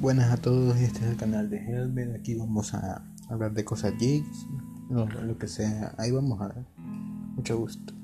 Buenas a todos, este es el canal de Helvet. Aquí vamos a hablar de cosas geeks, lo, lo que sea. Ahí vamos a ver. Mucho gusto.